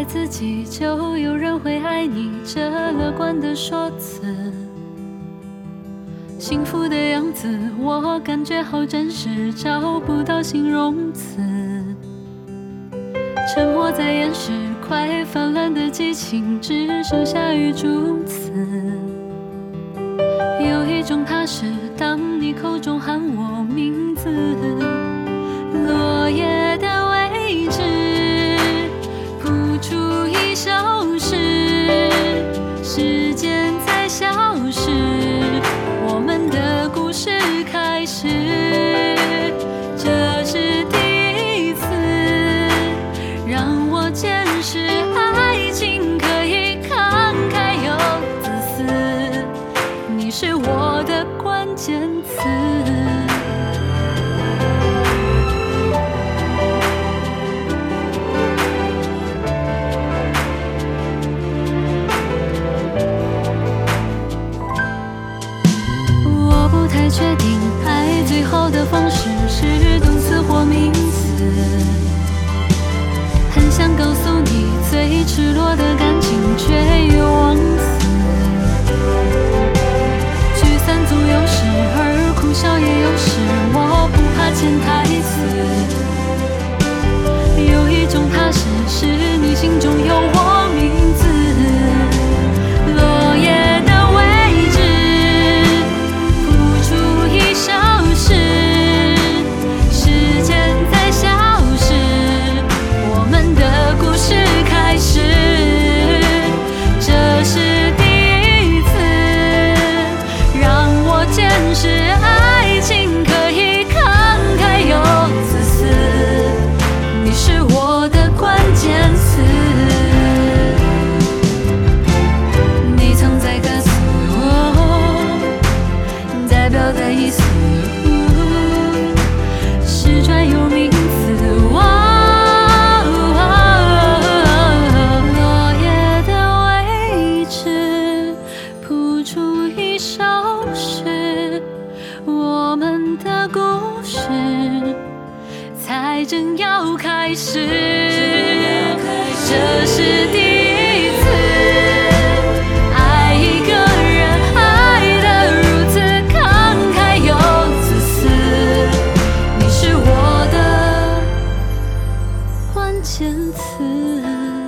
爱自己，就有人会爱你。这乐观的说辞，幸福的样子，我感觉好真实，找不到形容词。沉默在掩饰快泛滥的激情，只剩下雨珠词。有一种踏实，当你口中喊我名字，开始，这是第一次让我见识爱情可以慷慨又自私。你是我的关键词。我不太确定最好的方式是正要开始。这是第一次爱一个人爱得如此慷慨又自私你是我的关键词。